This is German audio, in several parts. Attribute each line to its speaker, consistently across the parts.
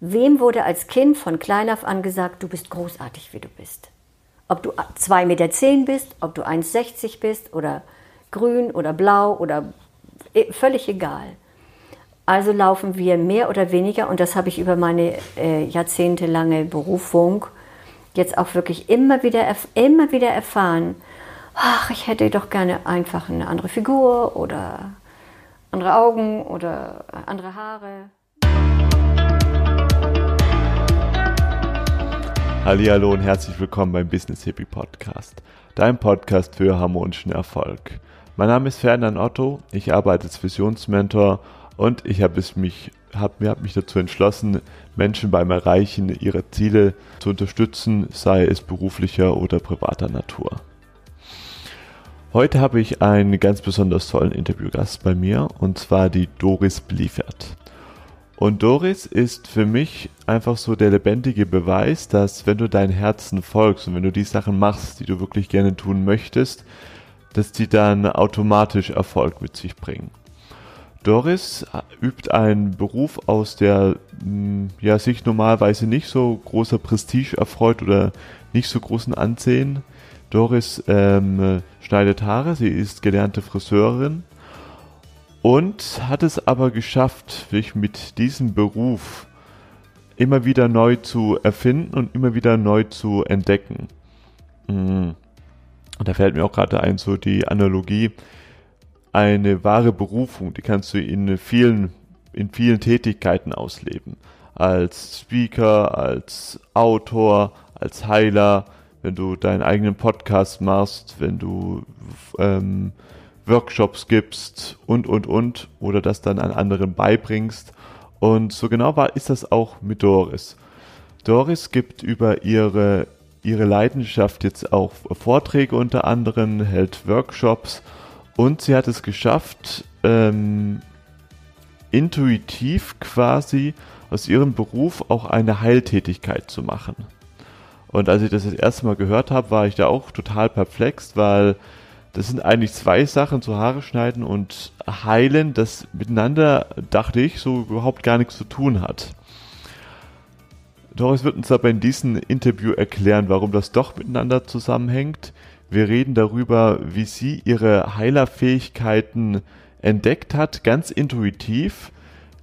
Speaker 1: Wem wurde als Kind von klein auf an gesagt, du bist großartig, wie du bist? Ob du 2,10 Meter bist, ob du 1,60 bist oder grün oder blau oder e, völlig egal. Also laufen wir mehr oder weniger, und das habe ich über meine äh, jahrzehntelange Berufung jetzt auch wirklich immer wieder, immer wieder erfahren, ach, ich hätte doch gerne einfach eine andere Figur oder andere Augen oder andere Haare.
Speaker 2: Hallo und herzlich willkommen beim Business Hippie Podcast, dein Podcast für harmonischen Erfolg. Mein Name ist Ferdinand Otto, ich arbeite als Visionsmentor und ich habe mich, hab, hab mich dazu entschlossen, Menschen beim Erreichen ihrer Ziele zu unterstützen, sei es beruflicher oder privater Natur. Heute habe ich einen ganz besonders tollen Interviewgast bei mir und zwar die Doris Bliefert. Und Doris ist für mich einfach so der lebendige Beweis, dass wenn du dein Herzen folgst und wenn du die Sachen machst, die du wirklich gerne tun möchtest, dass die dann automatisch Erfolg mit sich bringen. Doris übt einen Beruf aus, der hm, ja, sich normalerweise nicht so großer Prestige erfreut oder nicht so großen Ansehen. Doris ähm, schneidet Haare, sie ist gelernte Friseurin und hat es aber geschafft, sich mit diesem Beruf immer wieder neu zu erfinden und immer wieder neu zu entdecken. Mm. Und da fällt mir auch gerade ein, so die Analogie, eine wahre Berufung, die kannst du in vielen, in vielen Tätigkeiten ausleben. Als Speaker, als Autor, als Heiler, wenn du deinen eigenen Podcast machst, wenn du ähm, Workshops gibst und, und, und, oder das dann an anderen beibringst. Und so genau war, ist das auch mit Doris. Doris gibt über ihre, ihre Leidenschaft jetzt auch Vorträge unter anderem, hält Workshops und sie hat es geschafft, ähm, intuitiv quasi aus ihrem Beruf auch eine Heiltätigkeit zu machen. Und als ich das das erste Mal gehört habe, war ich da auch total perplex, weil das sind eigentlich zwei Sachen, so Haare schneiden und heilen, das miteinander, dachte ich, so überhaupt gar nichts zu tun hat. Doris wird uns aber in diesem Interview erklären, warum das doch miteinander zusammenhängt. Wir reden darüber, wie sie ihre Heilerfähigkeiten entdeckt hat, ganz intuitiv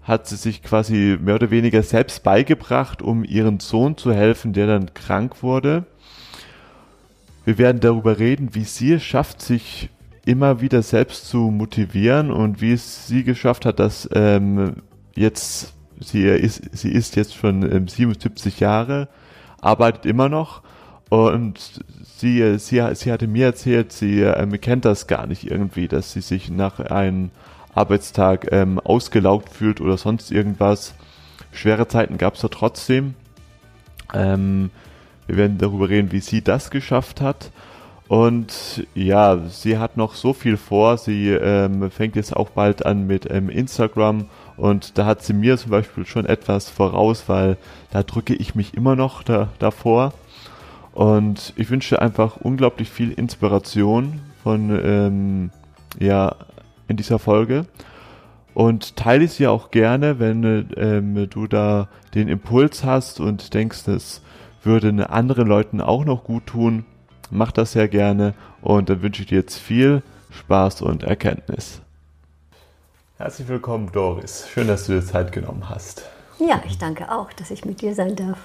Speaker 2: hat sie sich quasi mehr oder weniger selbst beigebracht, um ihren Sohn zu helfen, der dann krank wurde. Wir werden darüber reden, wie sie es schafft, sich immer wieder selbst zu motivieren und wie es sie geschafft hat, dass ähm, jetzt sie ist, sie ist jetzt schon ähm, 77 Jahre, arbeitet immer noch und sie, sie, sie hatte mir erzählt, sie ähm, kennt das gar nicht irgendwie, dass sie sich nach einem Arbeitstag ähm, ausgelaugt fühlt oder sonst irgendwas. Schwere Zeiten gab es da trotzdem. Ähm, wir werden darüber reden, wie sie das geschafft hat. Und ja, sie hat noch so viel vor. Sie ähm, fängt jetzt auch bald an mit ähm, Instagram und da hat sie mir zum Beispiel schon etwas voraus, weil da drücke ich mich immer noch da, davor. Und ich wünsche einfach unglaublich viel Inspiration von ähm, ja in dieser Folge und teile sie auch gerne, wenn ähm, du da den Impuls hast und denkst, dass würde anderen Leuten auch noch gut tun. Mach das sehr gerne und dann wünsche ich dir jetzt viel Spaß und Erkenntnis. Herzlich willkommen, Doris. Schön, dass du dir Zeit genommen hast.
Speaker 1: Ja, ich danke auch, dass ich mit dir sein darf.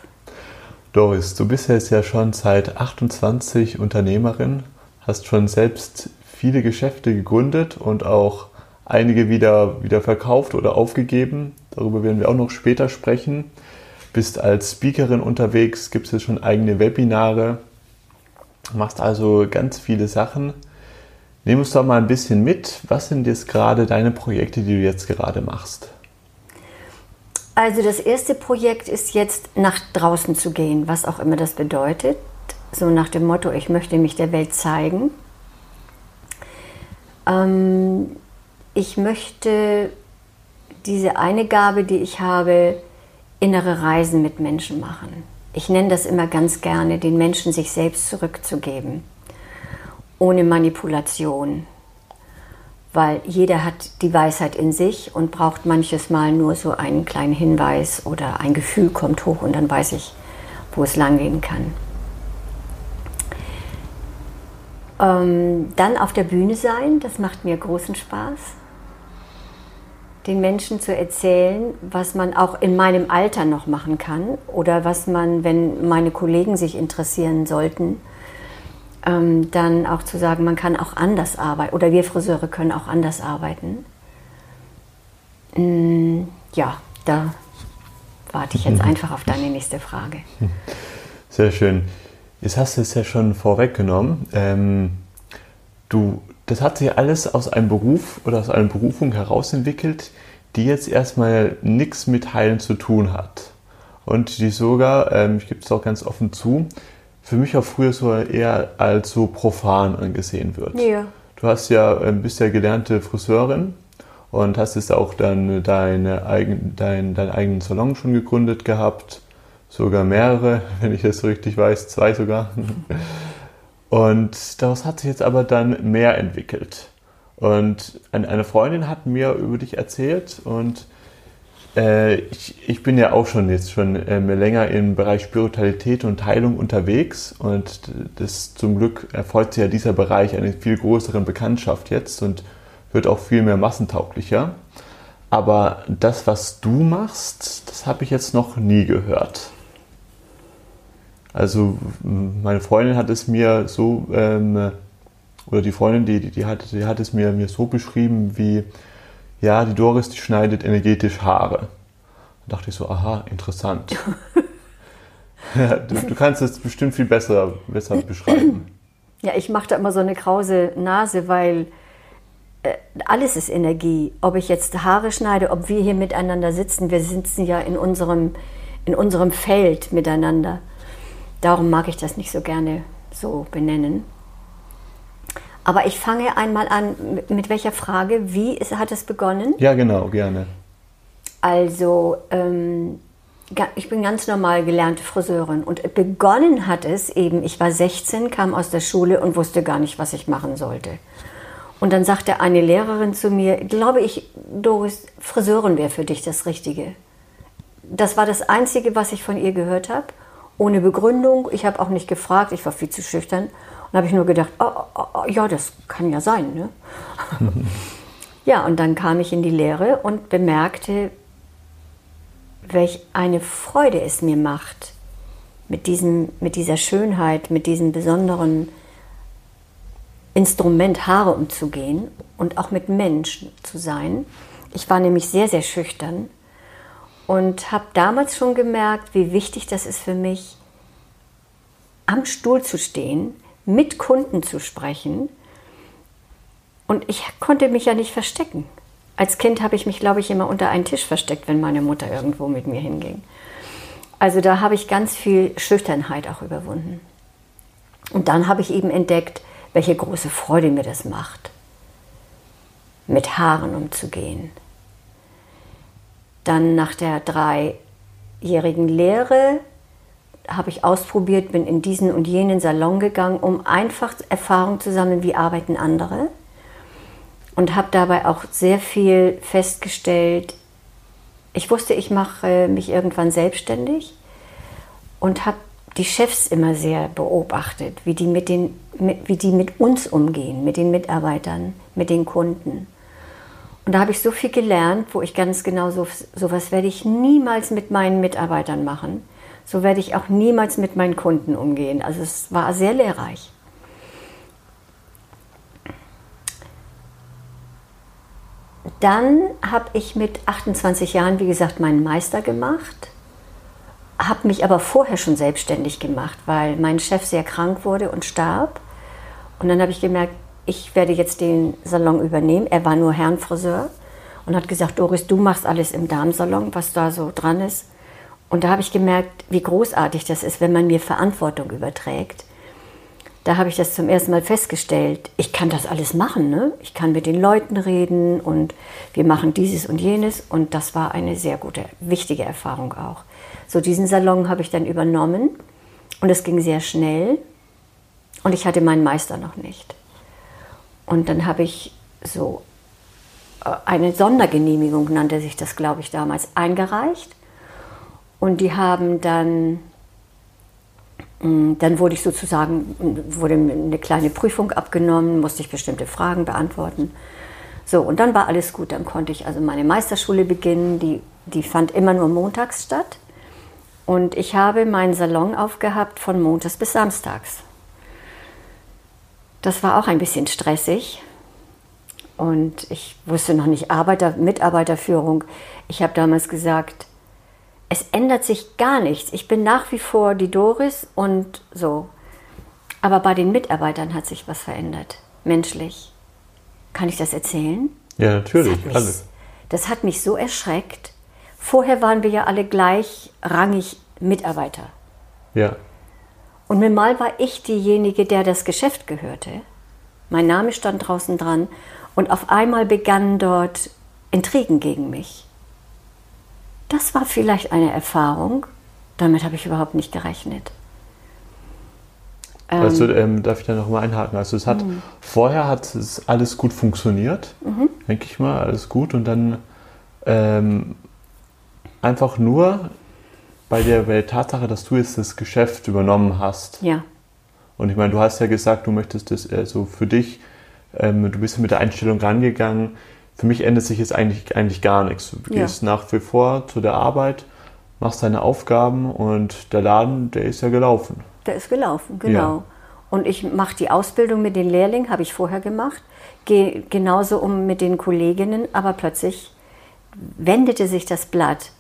Speaker 2: Doris, du bist jetzt ja schon seit 28 Unternehmerin, hast schon selbst viele Geschäfte gegründet und auch einige wieder, wieder verkauft oder aufgegeben. Darüber werden wir auch noch später sprechen bist als Speakerin unterwegs, gibt es schon eigene Webinare, machst also ganz viele Sachen. Nimm uns doch mal ein bisschen mit. Was sind jetzt gerade deine Projekte, die du jetzt gerade machst?
Speaker 1: Also das erste Projekt ist jetzt nach draußen zu gehen, was auch immer das bedeutet. So nach dem Motto, ich möchte mich der Welt zeigen. Ähm, ich möchte diese eine Gabe, die ich habe, innere Reisen mit Menschen machen. Ich nenne das immer ganz gerne, den Menschen sich selbst zurückzugeben, ohne Manipulation. weil jeder hat die Weisheit in sich und braucht manches Mal nur so einen kleinen Hinweis oder ein Gefühl kommt hoch und dann weiß ich, wo es langgehen kann. Ähm, dann auf der Bühne sein, das macht mir großen Spaß. Den Menschen zu erzählen, was man auch in meinem Alter noch machen kann oder was man, wenn meine Kollegen sich interessieren sollten, ähm, dann auch zu sagen, man kann auch anders arbeiten oder wir Friseure können auch anders arbeiten. Mm, ja, da warte ich jetzt einfach auf deine nächste Frage.
Speaker 2: Sehr schön. Jetzt hast du es ja schon vorweggenommen. Ähm, du, das hat sich alles aus einem Beruf oder aus einer Berufung herausentwickelt, die jetzt erstmal nichts mit Heilen zu tun hat. Und die sogar, ähm, ich gebe es auch ganz offen zu, für mich auch früher so eher als so profan angesehen wird.
Speaker 1: Ja.
Speaker 2: Du hast ja, ähm, bist ja gelernte Friseurin und hast jetzt auch dann deine eigen, dein, deinen eigenen Salon schon gegründet gehabt sogar mehrere, wenn ich das so richtig weiß, zwei sogar. Und daraus hat sich jetzt aber dann mehr entwickelt. Und eine Freundin hat mir über dich erzählt und äh, ich, ich, bin ja auch schon jetzt schon äh, länger im Bereich Spiritualität und Heilung unterwegs und das zum Glück erfolgt sich ja dieser Bereich eine viel größeren Bekanntschaft jetzt und wird auch viel mehr massentauglicher. Aber das, was du machst, das habe ich jetzt noch nie gehört. Also meine Freundin hat es mir so, ähm, oder die Freundin, die, die, hat, die hat es mir, mir so beschrieben wie, ja, die Doris, die schneidet energetisch Haare. Da dachte ich so, aha, interessant. ja, du, du, kannst es bestimmt viel besser, besser beschreiben.
Speaker 1: Ja, ich mache da immer so eine krause Nase, weil äh, alles ist Energie. Ob ich jetzt Haare schneide, ob wir hier miteinander sitzen, wir sitzen ja in unserem, in unserem Feld miteinander. Darum mag ich das nicht so gerne so benennen. Aber ich fange einmal an, mit welcher Frage, wie ist, hat es begonnen?
Speaker 2: Ja, genau, gerne.
Speaker 1: Also, ähm, ich bin ganz normal gelernte Friseurin und begonnen hat es eben, ich war 16, kam aus der Schule und wusste gar nicht, was ich machen sollte. Und dann sagte eine Lehrerin zu mir, glaube ich, Doris, Friseurin wäre für dich das Richtige. Das war das Einzige, was ich von ihr gehört habe ohne Begründung. Ich habe auch nicht gefragt, ich war viel zu schüchtern. Und habe ich nur gedacht, oh, oh, oh, ja, das kann ja sein. Ne? ja, und dann kam ich in die Lehre und bemerkte, welch eine Freude es mir macht, mit, diesem, mit dieser Schönheit, mit diesem besonderen Instrument Haare umzugehen und auch mit Menschen zu sein. Ich war nämlich sehr, sehr schüchtern und habe damals schon gemerkt, wie wichtig das ist für mich, am Stuhl zu stehen, mit Kunden zu sprechen. Und ich konnte mich ja nicht verstecken. Als Kind habe ich mich, glaube ich, immer unter einen Tisch versteckt, wenn meine Mutter irgendwo mit mir hinging. Also da habe ich ganz viel Schüchternheit auch überwunden. Und dann habe ich eben entdeckt, welche große Freude mir das macht, mit Haaren umzugehen, dann nach der dreijährigen Lehre habe ich ausprobiert, bin in diesen und jenen Salon gegangen, um einfach Erfahrung zu sammeln, wie arbeiten andere. Und habe dabei auch sehr viel festgestellt. Ich wusste, ich mache mich irgendwann selbstständig und habe die Chefs immer sehr beobachtet, wie die mit, den, wie die mit uns umgehen, mit den Mitarbeitern, mit den Kunden. Und da habe ich so viel gelernt, wo ich ganz genau so sowas werde ich niemals mit meinen Mitarbeitern machen. So werde ich auch niemals mit meinen Kunden umgehen. Also es war sehr lehrreich. Dann habe ich mit 28 Jahren, wie gesagt, meinen Meister gemacht, habe mich aber vorher schon selbstständig gemacht, weil mein Chef sehr krank wurde und starb. Und dann habe ich gemerkt, ich werde jetzt den Salon übernehmen. Er war nur Herrenfriseur und hat gesagt, Doris, du machst alles im Darmsalon, was da so dran ist. Und da habe ich gemerkt, wie großartig das ist, wenn man mir Verantwortung überträgt. Da habe ich das zum ersten Mal festgestellt. Ich kann das alles machen. Ne? Ich kann mit den Leuten reden und wir machen dieses und jenes. Und das war eine sehr gute, wichtige Erfahrung auch. So, diesen Salon habe ich dann übernommen und es ging sehr schnell. Und ich hatte meinen Meister noch nicht. Und dann habe ich so äh, eine Sondergenehmigung, nannte sich das, glaube ich, damals, eingereicht. Und die haben dann, mm, dann wurde ich sozusagen, wurde eine kleine Prüfung abgenommen, musste ich bestimmte Fragen beantworten. So, und dann war alles gut. Dann konnte ich also meine Meisterschule beginnen. Die, die fand immer nur montags statt. Und ich habe meinen Salon aufgehabt von montags bis samstags. Das war auch ein bisschen stressig. Und ich wusste noch nicht Arbeiter, Mitarbeiterführung. Ich habe damals gesagt, es ändert sich gar nichts. Ich bin nach wie vor die Doris und so. Aber bei den Mitarbeitern hat sich was verändert, menschlich. Kann ich das erzählen?
Speaker 2: Ja, natürlich.
Speaker 1: Das hat mich, das hat mich so erschreckt. Vorher waren wir ja alle gleichrangig Mitarbeiter.
Speaker 2: Ja.
Speaker 1: Und mal war ich diejenige, der das Geschäft gehörte. Mein Name stand draußen dran und auf einmal begannen dort Intrigen gegen mich. Das war vielleicht eine Erfahrung, damit habe ich überhaupt nicht gerechnet.
Speaker 2: Also ähm, darf ich da noch mal einhaken? Also es hat mhm. vorher hat es alles gut funktioniert, mhm. denke ich mal, alles gut und dann ähm, einfach nur bei der, bei der Tatsache, dass du jetzt das Geschäft übernommen hast.
Speaker 1: Ja.
Speaker 2: Und ich meine, du hast ja gesagt, du möchtest das also für dich, ähm, du bist mit der Einstellung rangegangen. Für mich ändert sich jetzt eigentlich, eigentlich gar nichts. Du ja. gehst nach wie vor zu der Arbeit, machst deine Aufgaben und der Laden, der ist ja gelaufen.
Speaker 1: Der ist gelaufen, genau. Ja. Und ich mache die Ausbildung mit den Lehrlingen, habe ich vorher gemacht, gehe genauso um mit den Kolleginnen, aber plötzlich wendete sich das Blatt.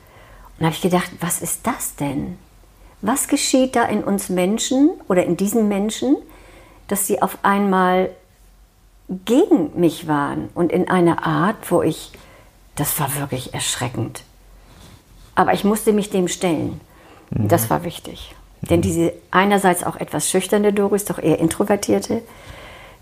Speaker 1: Und habe ich gedacht, was ist das denn? Was geschieht da in uns Menschen oder in diesen Menschen, dass sie auf einmal gegen mich waren und in einer Art, wo ich, das war wirklich erschreckend. Aber ich musste mich dem stellen. Mhm. Das war wichtig. Denn diese einerseits auch etwas schüchterne Doris, doch eher introvertierte,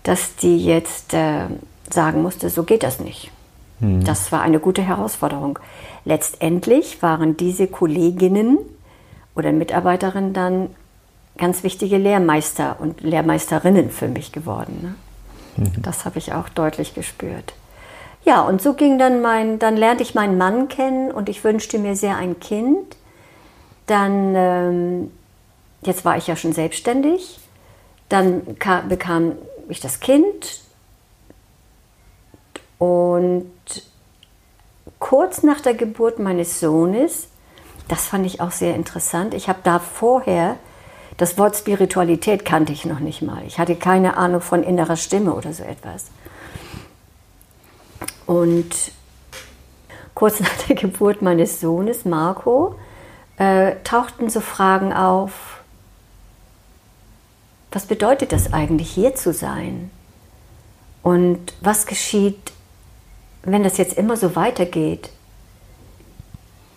Speaker 1: dass die jetzt äh, sagen musste, so geht das nicht. Mhm. Das war eine gute Herausforderung. Letztendlich waren diese Kolleginnen oder Mitarbeiterinnen dann ganz wichtige Lehrmeister und Lehrmeisterinnen für mich geworden. Ne? Mhm. Das habe ich auch deutlich gespürt. Ja, und so ging dann mein, dann lernte ich meinen Mann kennen und ich wünschte mir sehr ein Kind. Dann ähm, Jetzt war ich ja schon selbstständig. Dann kam, bekam ich das Kind. Und kurz nach der Geburt meines Sohnes, das fand ich auch sehr interessant. Ich habe da vorher, das Wort Spiritualität kannte ich noch nicht mal. Ich hatte keine Ahnung von innerer Stimme oder so etwas. Und kurz nach der Geburt meines Sohnes, Marco, äh, tauchten so Fragen auf, was bedeutet das eigentlich, hier zu sein? Und was geschieht, wenn das jetzt immer so weitergeht?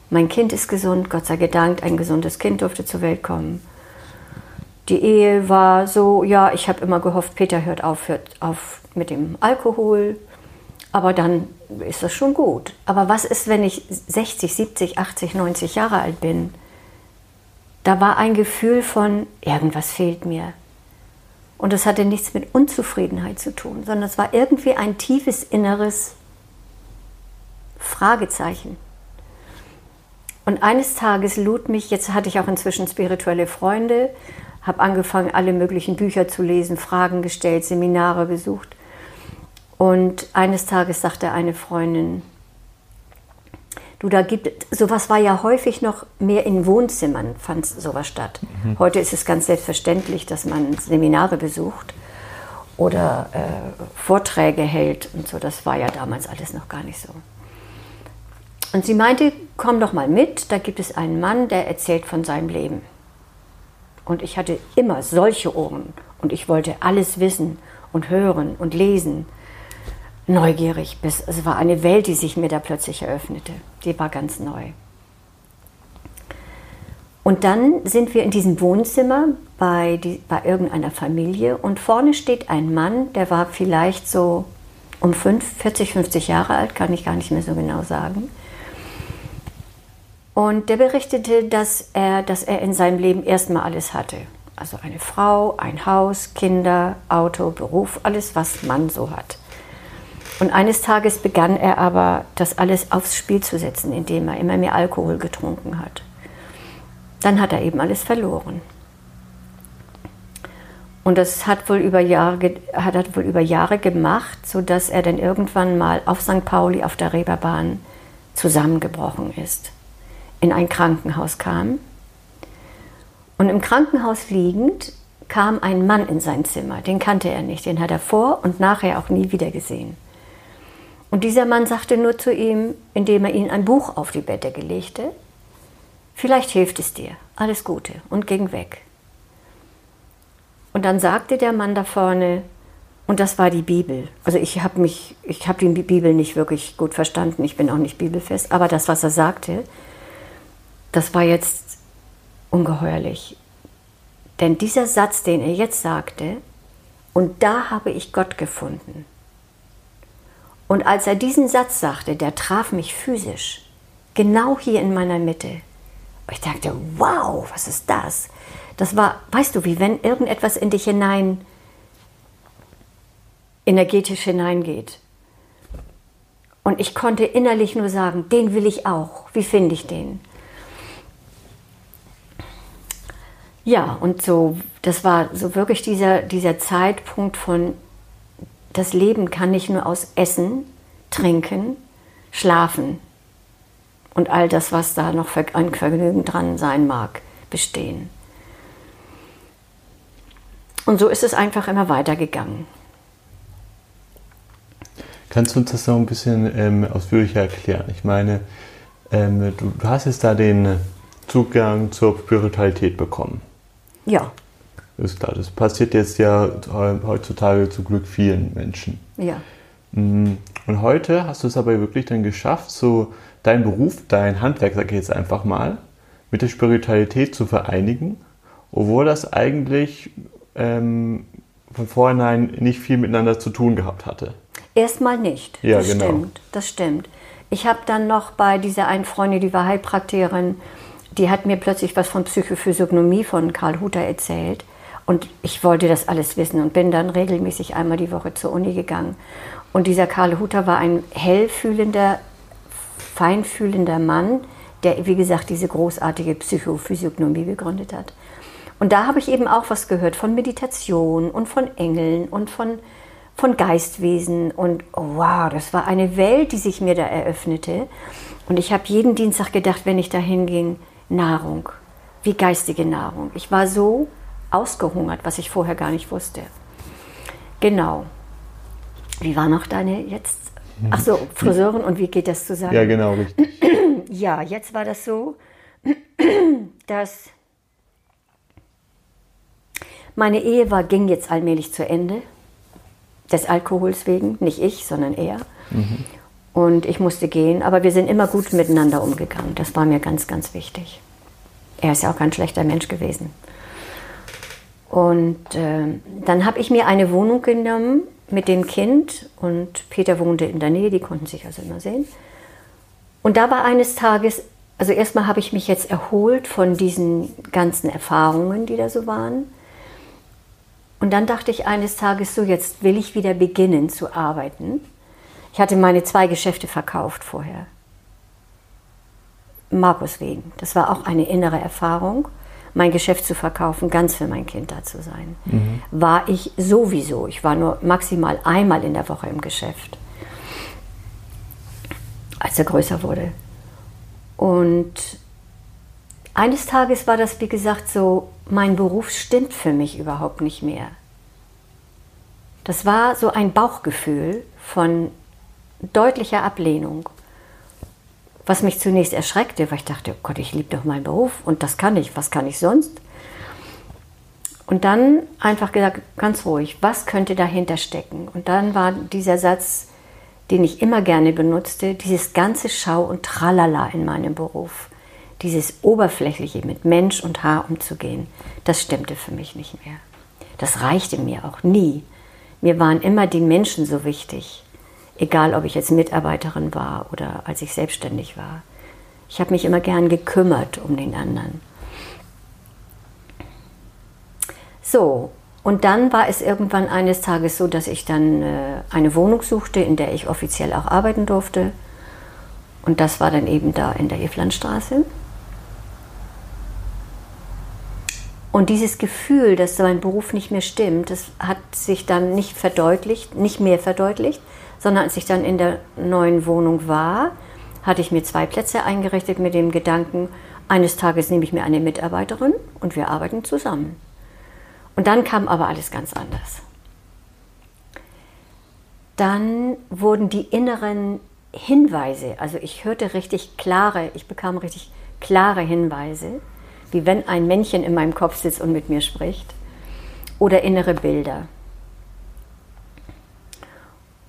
Speaker 1: Mein Kind ist gesund, Gott sei Dank, ein gesundes Kind durfte zur Welt kommen. Die Ehe war so, ja, ich habe immer gehofft, Peter hört auf, hört auf mit dem Alkohol, aber dann ist das schon gut. Aber was ist, wenn ich 60, 70, 80, 90 Jahre alt bin? Da war ein Gefühl von, irgendwas fehlt mir. Und das hatte nichts mit Unzufriedenheit zu tun, sondern es war irgendwie ein tiefes inneres Fragezeichen. Und eines Tages lud mich, jetzt hatte ich auch inzwischen spirituelle Freunde, habe angefangen, alle möglichen Bücher zu lesen, Fragen gestellt, Seminare besucht. Und eines Tages sagte eine Freundin, Du, da gibt sowas war ja häufig noch mehr in Wohnzimmern fand sowas statt. Mhm. Heute ist es ganz selbstverständlich, dass man Seminare besucht oder äh, Vorträge hält und so. Das war ja damals alles noch gar nicht so. Und sie meinte, komm doch mal mit, da gibt es einen Mann, der erzählt von seinem Leben. Und ich hatte immer solche Ohren und ich wollte alles wissen und hören und lesen neugierig bis es war eine Welt, die sich mir da plötzlich eröffnete. Die war ganz neu. Und dann sind wir in diesem Wohnzimmer bei, die, bei irgendeiner Familie und vorne steht ein Mann, der war vielleicht so um 5, 40, 50 Jahre alt, kann ich gar nicht mehr so genau sagen. Und der berichtete, dass er, dass er in seinem Leben erstmal alles hatte. Also eine Frau, ein Haus, Kinder, Auto, Beruf, alles, was man so hat. Und eines Tages begann er aber, das alles aufs Spiel zu setzen, indem er immer mehr Alkohol getrunken hat. Dann hat er eben alles verloren. Und das hat wohl über Jahre, hat er wohl über Jahre gemacht, sodass er dann irgendwann mal auf St. Pauli auf der Reeperbahn zusammengebrochen ist, in ein Krankenhaus kam. Und im Krankenhaus liegend kam ein Mann in sein Zimmer, den kannte er nicht, den hat er vor und nachher auch nie wieder gesehen. Und dieser Mann sagte nur zu ihm, indem er ihm ein Buch auf die Bette legte, vielleicht hilft es dir, alles Gute und ging weg. Und dann sagte der Mann da vorne, und das war die Bibel. Also ich habe mich, ich habe die Bibel nicht wirklich gut verstanden, ich bin auch nicht bibelfest, aber das, was er sagte, das war jetzt ungeheuerlich. Denn dieser Satz, den er jetzt sagte, und da habe ich Gott gefunden. Und als er diesen Satz sagte, der traf mich physisch, genau hier in meiner Mitte. Ich dachte, wow, was ist das? Das war, weißt du, wie wenn irgendetwas in dich hinein energetisch hineingeht. Und ich konnte innerlich nur sagen, den will ich auch. Wie finde ich den? Ja, und so, das war so wirklich dieser, dieser Zeitpunkt von, das Leben kann nicht nur aus Essen, Trinken, Schlafen und all das, was da noch an Vergnügen dran sein mag, bestehen. Und so ist es einfach immer weitergegangen.
Speaker 2: Kannst du uns das noch ein bisschen ähm, ausführlicher erklären? Ich meine, ähm, du, du, hast jetzt da den Zugang zur Spiritualität bekommen.
Speaker 1: Ja.
Speaker 2: Ist klar, das passiert jetzt ja heutzutage zu Glück vielen Menschen.
Speaker 1: Ja.
Speaker 2: Mm, und heute hast du es aber wirklich dann geschafft, so deinen Beruf, dein Handwerk, sage ich jetzt einfach mal, mit der Spiritualität zu vereinigen, obwohl das eigentlich ähm, von vornherein nicht viel miteinander zu tun gehabt hatte.
Speaker 1: Erstmal nicht.
Speaker 2: Ja,
Speaker 1: das
Speaker 2: genau.
Speaker 1: stimmt. Das stimmt. Ich habe dann noch bei dieser einen Freundin, die war Heilpraktikerin, die hat mir plötzlich was von Psychophysiognomie von Karl Hutter erzählt. Und ich wollte das alles wissen und bin dann regelmäßig einmal die Woche zur Uni gegangen. Und dieser Karl Hutter war ein hellfühlender, feinfühlender Mann, der, wie gesagt, diese großartige Psychophysiognomie gegründet hat. Und da habe ich eben auch was gehört von Meditation und von Engeln und von, von Geistwesen. Und oh wow, das war eine Welt, die sich mir da eröffnete. Und ich habe jeden Dienstag gedacht, wenn ich da hinging, Nahrung, wie geistige Nahrung. Ich war so ausgehungert, was ich vorher gar nicht wusste. Genau. Wie war noch deine jetzt? Ach so, Friseurin und wie geht das zusammen?
Speaker 2: Ja, genau, richtig.
Speaker 1: Ja, jetzt war das so, dass meine Ehe war, ging jetzt allmählich zu Ende. Des Alkohols wegen, nicht ich, sondern er. Mhm. Und ich musste gehen, aber wir sind immer gut miteinander umgegangen. Das war mir ganz, ganz wichtig. Er ist ja auch kein schlechter Mensch gewesen. Und äh, dann habe ich mir eine Wohnung genommen mit dem Kind und Peter wohnte in der Nähe, die konnten sich also immer sehen. Und da war eines Tages, also erstmal habe ich mich jetzt erholt von diesen ganzen Erfahrungen, die da so waren. Und dann dachte ich eines Tages so, jetzt will ich wieder beginnen zu arbeiten. Ich hatte meine zwei Geschäfte verkauft vorher. Markus wegen. Das war auch eine innere Erfahrung, mein Geschäft zu verkaufen, ganz für mein Kind da zu sein. Mhm. War ich sowieso. Ich war nur maximal einmal in der Woche im Geschäft, als er größer wurde. Und eines Tages war das, wie gesagt, so, mein Beruf stimmt für mich überhaupt nicht mehr. Das war so ein Bauchgefühl von deutlicher Ablehnung, was mich zunächst erschreckte, weil ich dachte, oh Gott, ich liebe doch meinen Beruf und das kann ich, was kann ich sonst? Und dann einfach gesagt, ganz ruhig, was könnte dahinter stecken? Und dann war dieser Satz, den ich immer gerne benutzte, dieses ganze Schau und Tralala in meinem Beruf dieses Oberflächliche mit Mensch und Haar umzugehen, das stimmte für mich nicht mehr. Das reichte mir auch nie. Mir waren immer die Menschen so wichtig, egal ob ich jetzt Mitarbeiterin war oder als ich selbstständig war. Ich habe mich immer gern gekümmert um den anderen. So, Und dann war es irgendwann eines Tages so, dass ich dann äh, eine Wohnung suchte, in der ich offiziell auch arbeiten durfte. Und das war dann eben da in der Eflandstraße. Und dieses Gefühl, dass mein Beruf nicht mehr stimmt, das hat sich dann nicht verdeutlicht, nicht mehr verdeutlicht, sondern als ich dann in der neuen Wohnung war, hatte ich mir zwei Plätze eingerichtet mit dem Gedanken, eines Tages nehme ich mir eine Mitarbeiterin und wir arbeiten zusammen. Und dann kam aber alles ganz anders. Dann wurden die inneren Hinweise, also ich hörte richtig klare, ich bekam richtig klare Hinweise, wie wenn ein Männchen in meinem Kopf sitzt und mit mir spricht, oder innere Bilder.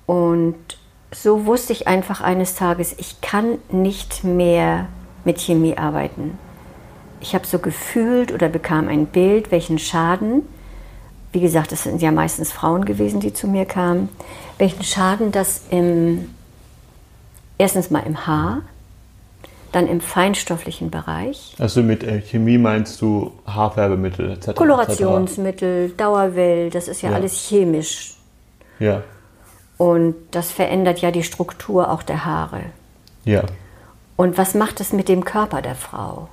Speaker 1: Und so wusste ich einfach eines Tages, ich kann nicht mehr mit Chemie arbeiten. Ich habe so gefühlt oder bekam ein Bild, welchen Schaden, wie gesagt, es sind ja meistens Frauen gewesen, die zu mir kamen, welchen Schaden das im, erstens mal im Haar, dann im feinstofflichen Bereich.
Speaker 2: Also mit äh, Chemie meinst du Haarfärbemittel etc.?
Speaker 1: Kolorationsmittel, Dauerwell, das ist ja, ja, alles chemisch.
Speaker 2: Ja.
Speaker 1: Und das verändert ja die Struktur auch der Haare.
Speaker 2: Ja.
Speaker 1: Und was macht es mit dem Körper der Frau?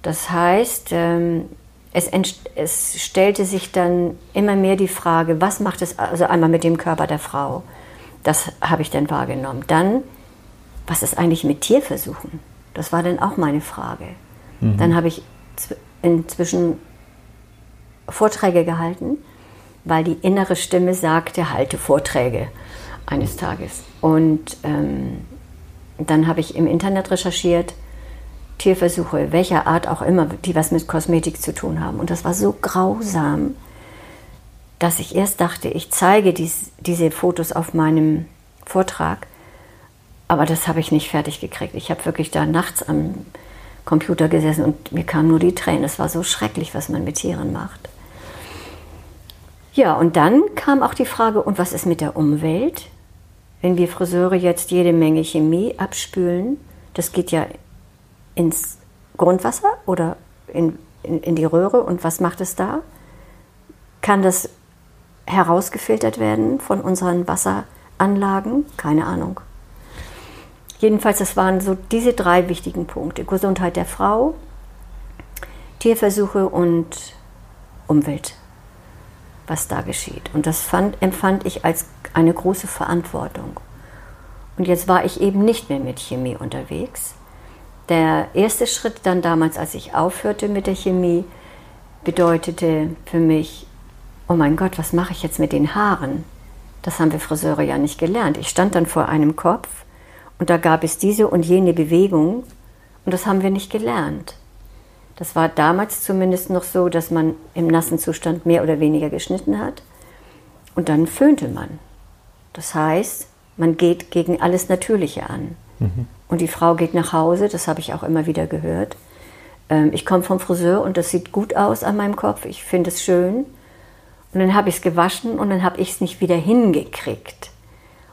Speaker 1: Das heißt, ähm, es, es, stellte sich dann immer mehr die Frage, was macht es also einmal mit dem Körper der Frau? Das habe ich dann wahrgenommen. Dann was ist eigentlich mit Tierversuchen? Das war dann auch meine Frage. Mhm. Dann habe ich inzwischen Vorträge gehalten, weil die innere Stimme sagte, halte Vorträge eines Tages. Und ähm, dann habe ich im Internet recherchiert, Tierversuche, welcher Art auch immer, die was mit Kosmetik zu tun haben. Und das war so grausam, dass ich erst dachte, ich zeige dies, diese Fotos auf meinem Vortrag aber das habe ich nicht fertig gekriegt. Ich habe wirklich da nachts am Computer gesessen und mir kamen nur die Tränen. Es war so schrecklich, was man mit Tieren macht. Ja, und dann kam auch die Frage, und was ist mit der Umwelt? Wenn wir Friseure jetzt jede Menge Chemie abspülen, das geht ja ins Grundwasser oder in, in, in die Röhre. Und was macht es da? Kann das herausgefiltert werden von unseren Wasseranlagen? Keine Ahnung. Jedenfalls, das waren so diese drei wichtigen Punkte. Gesundheit der Frau, Tierversuche und Umwelt, was da geschieht. Und das fand, empfand ich als eine große Verantwortung. Und jetzt war ich eben nicht mehr mit Chemie unterwegs. Der erste Schritt dann damals, als ich aufhörte mit der Chemie, bedeutete für mich, oh mein Gott, was mache ich jetzt mit den Haaren? Das haben wir Friseure ja nicht gelernt. Ich stand dann vor einem Kopf und da gab es diese und jene Bewegung und das haben wir nicht gelernt. Das war damals zumindest noch so, dass man im nassen Zustand mehr oder weniger geschnitten hat und dann föhnte man. Das heißt, man geht gegen alles Natürliche an. Mhm. Und die Frau geht nach Hause, das habe ich auch immer wieder gehört. Ähm, ich komme vom Friseur und das sieht gut aus an meinem Kopf, ich finde es schön. Und dann habe ich es gewaschen und dann habe ich es nicht wieder hingekriegt.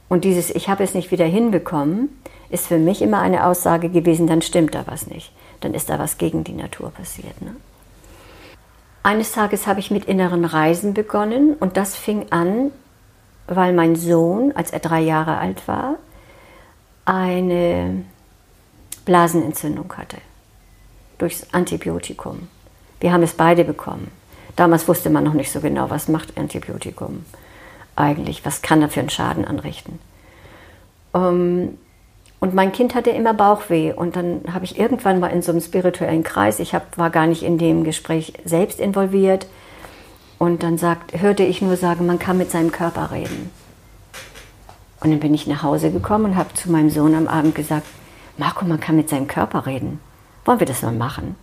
Speaker 1: Und dieses Ich habe es nicht wieder hinbekommen, ist für mich immer eine Aussage gewesen, dann stimmt da was nicht. Dann ist da was gegen die Natur passiert. Ne? Eines Tages habe ich mit inneren Reisen begonnen und das fing an, weil mein Sohn, als er drei Jahre alt war, eine Blasenentzündung hatte. Durchs Antibiotikum. Wir haben es beide bekommen. Damals wusste man noch nicht so genau, was macht Antibiotikum eigentlich, was kann er für einen Schaden anrichten. Ähm, und mein Kind hatte immer Bauchweh und dann habe ich irgendwann mal in so einem spirituellen Kreis, ich hab, war gar nicht in dem Gespräch selbst involviert und dann sagt, hörte ich nur sagen, man kann mit seinem Körper reden. Und dann bin ich nach Hause gekommen und habe zu meinem Sohn am Abend gesagt, Marco, man kann mit seinem Körper reden. Wollen wir das mal machen?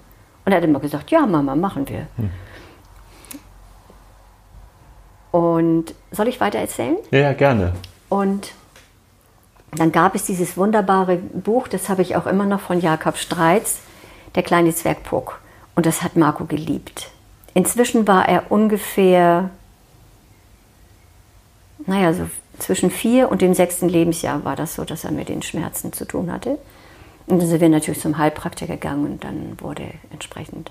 Speaker 1: Und er hat immer gesagt, ja Mama, machen wir. Hm. Und soll ich weiter erzählen?
Speaker 2: Ja, gerne.
Speaker 1: Und dann gab es dieses wunderbare Buch, das habe ich auch immer noch von Jakob Streitz, Der kleine Zwergpuck. Und das hat Marco geliebt. Inzwischen war er ungefähr, naja, so zwischen vier und dem sechsten Lebensjahr war das so, dass er mit den Schmerzen zu tun hatte. Und dann sind wir natürlich zum Heilpraktiker gegangen und dann wurde entsprechend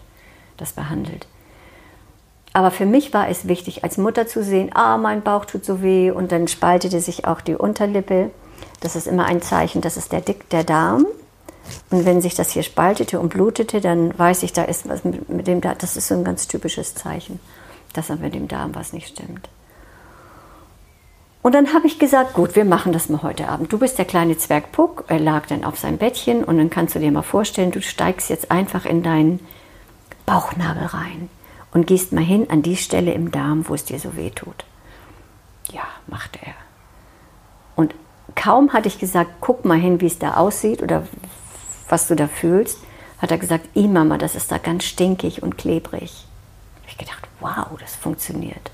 Speaker 1: das behandelt. Aber für mich war es wichtig, als Mutter zu sehen, ah, mein Bauch tut so weh und dann spaltete sich auch die Unterlippe. Das ist immer ein Zeichen, das ist der Dick, der Darm. Und wenn sich das hier spaltete und blutete, dann weiß ich, da ist was mit, dem Darm. Das ist so ein ganz typisches Zeichen, dass da mit dem Darm was nicht stimmt. Und dann habe ich gesagt, gut, wir machen das mal heute Abend. Du bist der kleine Zwergpuck. Er lag dann auf seinem Bettchen und dann kannst du dir mal vorstellen, du steigst jetzt einfach in deinen Bauchnabel rein und gehst mal hin an die Stelle im Darm, wo es dir so weh tut. Ja, machte er. Kaum hatte ich gesagt, guck mal hin, wie es da aussieht oder was du da fühlst, hat er gesagt, i Mama, das ist da ganz stinkig und klebrig. Ich gedacht, wow, das funktioniert.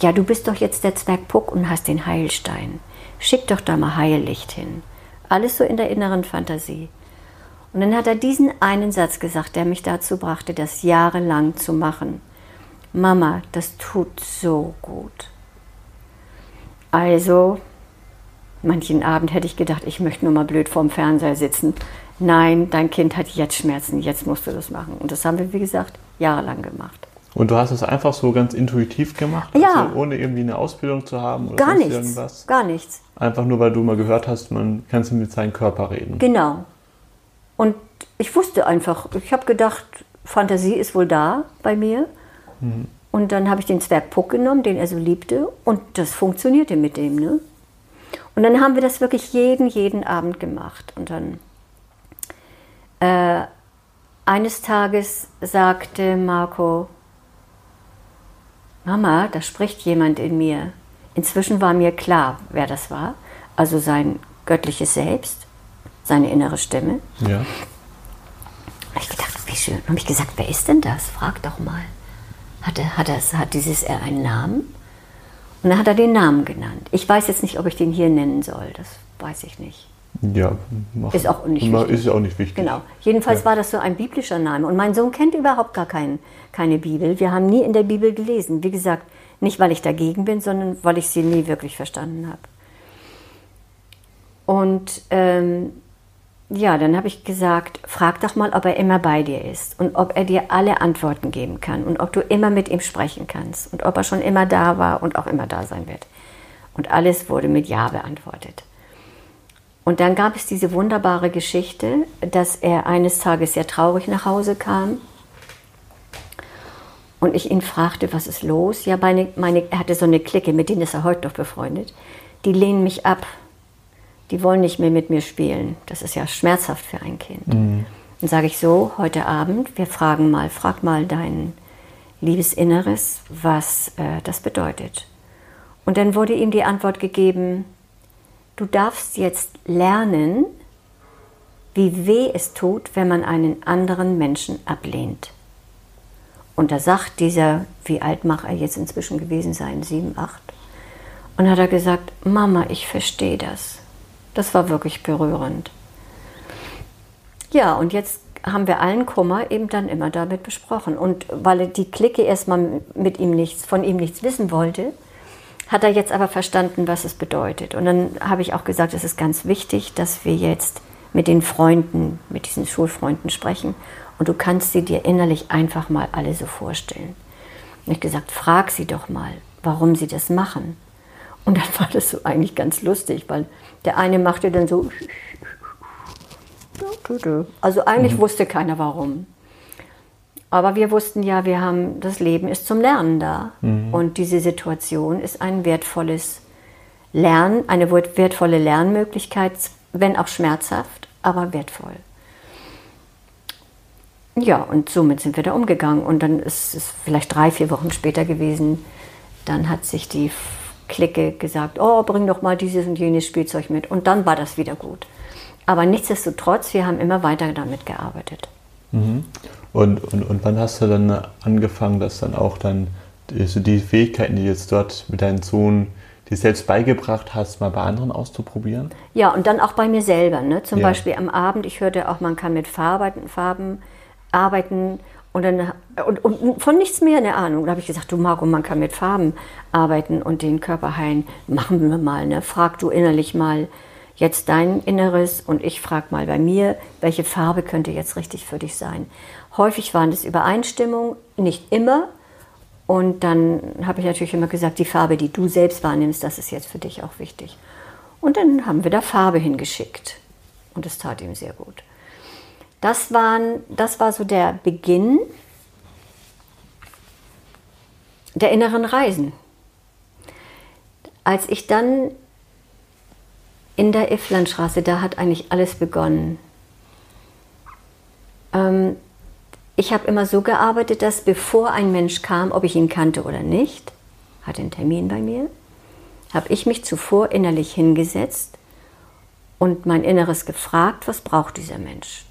Speaker 1: Ja, du bist doch jetzt der Zwerg Puck und hast den Heilstein. Schick doch da mal Heillicht hin. Alles so in der inneren Fantasie. Und dann hat er diesen einen Satz gesagt, der mich dazu brachte, das jahrelang zu machen. Mama, das tut so gut. Also, manchen Abend hätte ich gedacht, ich möchte nur mal blöd vorm Fernseher sitzen. Nein, dein Kind hat jetzt Schmerzen, jetzt musst du das machen. Und das haben wir, wie gesagt, jahrelang gemacht.
Speaker 2: Und du hast es einfach so ganz intuitiv gemacht,
Speaker 1: ja.
Speaker 2: also ohne irgendwie eine Ausbildung zu haben oder
Speaker 1: gar nichts,
Speaker 2: irgendwas?
Speaker 1: Gar nichts.
Speaker 2: Einfach nur, weil du mal gehört hast, man kann mit seinem Körper reden.
Speaker 1: Genau. Und ich wusste einfach, ich habe gedacht, Fantasie ist wohl da bei mir. Mhm. Und dann habe ich den Zwerg Puck genommen, den er so liebte, und das funktionierte mit dem. Ne? Und dann haben wir das wirklich jeden, jeden Abend gemacht. Und dann äh, eines Tages sagte Marco, Mama, da spricht jemand in mir. Inzwischen war mir klar, wer das war. Also sein göttliches Selbst seine innere Stimme.
Speaker 2: Ja.
Speaker 1: Und ich gedacht, wie schön. Und habe ich gesagt, wer ist denn das? Frag doch mal. Hat, er, hat, das, hat dieses R einen Namen? Und dann hat er den Namen genannt. Ich weiß jetzt nicht, ob ich den hier nennen soll. Das weiß ich nicht.
Speaker 2: Ja,
Speaker 1: mach, ist auch nicht wichtig.
Speaker 2: Ist auch nicht wichtig.
Speaker 1: Genau. Jedenfalls ja. war das so ein biblischer Name. Und mein Sohn kennt überhaupt gar kein, keine Bibel. Wir haben nie in der Bibel gelesen. Wie gesagt, nicht weil ich dagegen bin, sondern weil ich sie nie wirklich verstanden habe. Und ähm, ja, dann habe ich gesagt, frag doch mal, ob er immer bei dir ist und ob er dir alle Antworten geben kann und ob du immer mit ihm sprechen kannst und ob er schon immer da war und auch immer da sein wird. Und alles wurde mit Ja beantwortet. Und dann gab es diese wunderbare Geschichte, dass er eines Tages sehr traurig nach Hause kam und ich ihn fragte, was ist los? Ja, meine, meine, er hatte so eine Clique, mit denen ist er heute noch befreundet. Die lehnen mich ab die wollen nicht mehr mit mir spielen. Das ist ja schmerzhaft für ein Kind. Mhm. Dann sage ich so, heute Abend, wir fragen mal, frag mal dein liebes Inneres, was äh, das bedeutet. Und dann wurde ihm die Antwort gegeben, du darfst jetzt lernen, wie weh es tut, wenn man einen anderen Menschen ablehnt. Und da sagt dieser, wie alt mag er jetzt inzwischen gewesen sein, sieben, acht, und hat er gesagt, Mama, ich verstehe das. Das war wirklich berührend. Ja, und jetzt haben wir allen Kummer eben dann immer damit besprochen. Und weil die Clique erstmal mit ihm nichts, von ihm nichts wissen wollte, hat er jetzt aber verstanden, was es bedeutet. Und dann habe ich auch gesagt, es ist ganz wichtig, dass wir jetzt mit den Freunden, mit diesen Schulfreunden sprechen. Und du kannst sie dir innerlich einfach mal alle so vorstellen. Und ich gesagt, frag sie doch mal, warum sie das machen. Und dann war das so eigentlich ganz lustig, weil der eine machte dann so. Also eigentlich mhm. wusste keiner warum. Aber wir wussten ja, wir haben, das Leben ist zum Lernen da. Mhm. Und diese Situation ist ein wertvolles Lernen, eine wertvolle Lernmöglichkeit, wenn auch schmerzhaft, aber wertvoll. Ja, und somit sind wir da umgegangen. Und dann ist es vielleicht drei, vier Wochen später gewesen. Dann hat sich die Clique gesagt, oh, bring doch mal dieses und jenes Spielzeug mit. Und dann war das wieder gut. Aber nichtsdestotrotz, wir haben immer weiter damit gearbeitet.
Speaker 2: Mhm. Und, und, und wann hast du dann angefangen, dass dann auch dann also die Fähigkeiten, die du jetzt dort mit deinem Sohn dir selbst beigebracht hast, mal bei anderen auszuprobieren?
Speaker 1: Ja, und dann auch bei mir selber. Ne? Zum ja. Beispiel am Abend, ich hörte auch, man kann mit Farben, Farben arbeiten und, dann, und, und von nichts mehr eine Ahnung. Da habe ich gesagt, du Marco, man kann mit Farben arbeiten und den Körper heilen. Machen wir mal. Ne? Frag du innerlich mal jetzt dein Inneres und ich frage mal bei mir, welche Farbe könnte jetzt richtig für dich sein. Häufig waren es Übereinstimmungen, nicht immer. Und dann habe ich natürlich immer gesagt, die Farbe, die du selbst wahrnimmst, das ist jetzt für dich auch wichtig. Und dann haben wir da Farbe hingeschickt. Und es tat ihm sehr gut. Das, waren, das war so der Beginn der inneren Reisen. Als ich dann in der Ifflandstraße, da hat eigentlich alles begonnen. Ähm, ich habe immer so gearbeitet, dass bevor ein Mensch kam, ob ich ihn kannte oder nicht, hatte einen Termin bei mir, habe ich mich zuvor innerlich hingesetzt und mein Inneres gefragt, was braucht dieser Mensch?